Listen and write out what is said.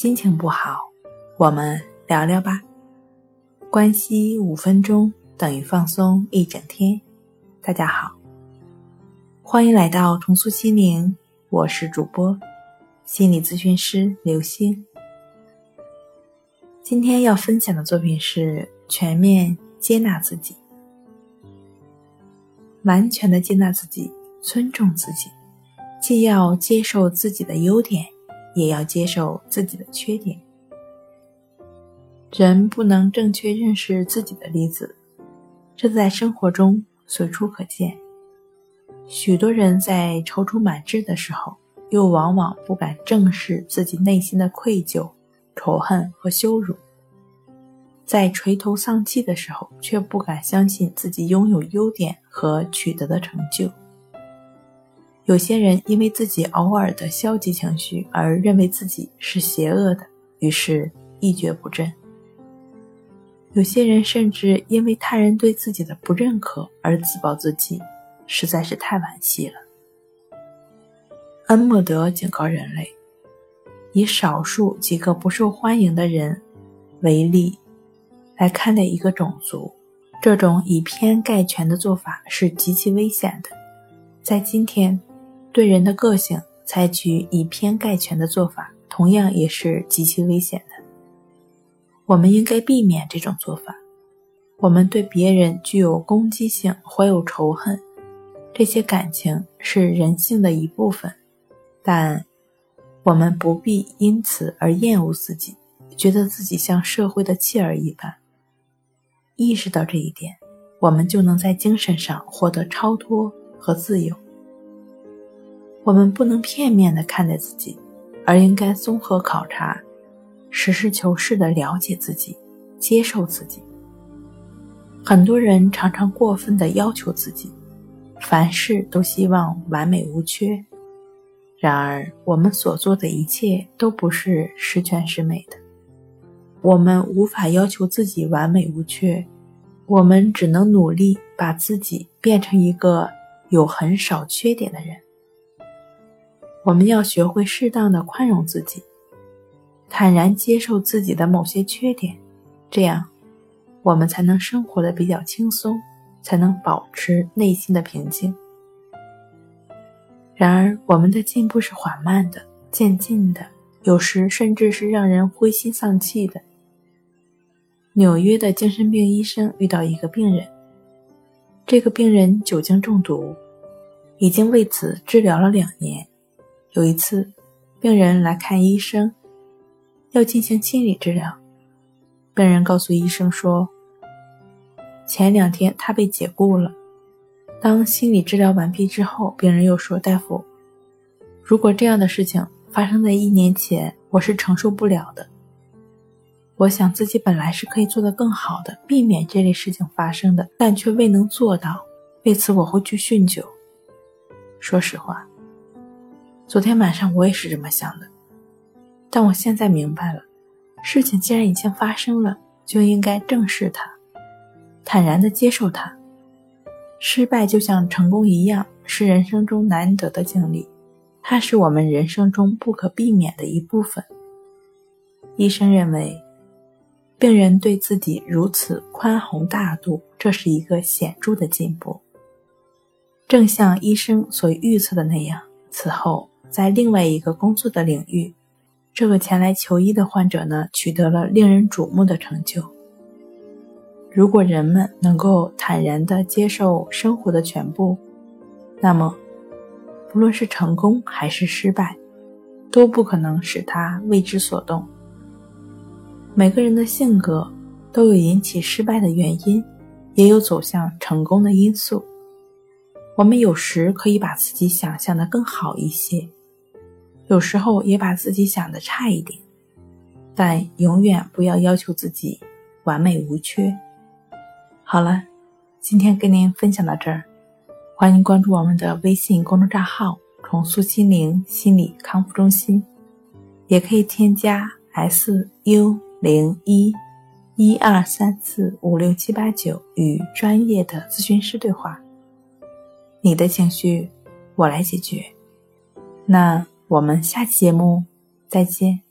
心情不好，我们聊聊吧。关系五分钟等于放松一整天。大家好，欢迎来到重塑心灵，我是主播心理咨询师刘星。今天要分享的作品是全面接纳自己，完全的接纳自己，尊重自己，既要接受自己的优点。也要接受自己的缺点。人不能正确认识自己的例子，这在生活中随处可见。许多人在踌躇满志的时候，又往往不敢正视自己内心的愧疚、仇恨和羞辱；在垂头丧气的时候，却不敢相信自己拥有优点和取得的成就。有些人因为自己偶尔的消极情绪而认为自己是邪恶的，于是一蹶不振。有些人甚至因为他人对自己的不认可而自暴自弃，实在是太惋惜了。恩莫德警告人类，以少数几个不受欢迎的人为例来看待一个种族，这种以偏概全的做法是极其危险的。在今天。对人的个性采取以偏概全的做法，同样也是极其危险的。我们应该避免这种做法。我们对别人具有攻击性，怀有仇恨，这些感情是人性的一部分，但我们不必因此而厌恶自己，觉得自己像社会的弃儿一般。意识到这一点，我们就能在精神上获得超脱和自由。我们不能片面地看待自己，而应该综合考察，实事求是地了解自己，接受自己。很多人常常过分地要求自己，凡事都希望完美无缺。然而，我们所做的一切都不是十全十美的。我们无法要求自己完美无缺，我们只能努力把自己变成一个有很少缺点的人。我们要学会适当的宽容自己，坦然接受自己的某些缺点，这样，我们才能生活的比较轻松，才能保持内心的平静。然而，我们的进步是缓慢的、渐进的，有时甚至是让人灰心丧气的。纽约的精神病医生遇到一个病人，这个病人酒精中毒，已经为此治疗了两年。有一次，病人来看医生，要进行心理治疗。病人告诉医生说，前两天他被解雇了。当心理治疗完毕之后，病人又说：“大夫，如果这样的事情发生在一年前，我是承受不了的。我想自己本来是可以做得更好的，避免这类事情发生的，但却未能做到。为此，我会去酗酒。说实话。”昨天晚上我也是这么想的，但我现在明白了，事情既然已经发生了，就应该正视它，坦然的接受它。失败就像成功一样，是人生中难得的经历，它是我们人生中不可避免的一部分。医生认为，病人对自己如此宽宏大度，这是一个显著的进步。正像医生所预测的那样，此后。在另外一个工作的领域，这个前来求医的患者呢，取得了令人瞩目的成就。如果人们能够坦然地接受生活的全部，那么，不论是成功还是失败，都不可能使他为之所动。每个人的性格都有引起失败的原因，也有走向成功的因素。我们有时可以把自己想象的更好一些。有时候也把自己想的差一点，但永远不要要求自己完美无缺。好了，今天跟您分享到这儿，欢迎关注我们的微信公众账号“重塑心灵心理康复中心”，也可以添加 “s u 零一一二三四五六七八九”与专业的咨询师对话。你的情绪，我来解决。那。我们下期节目再见。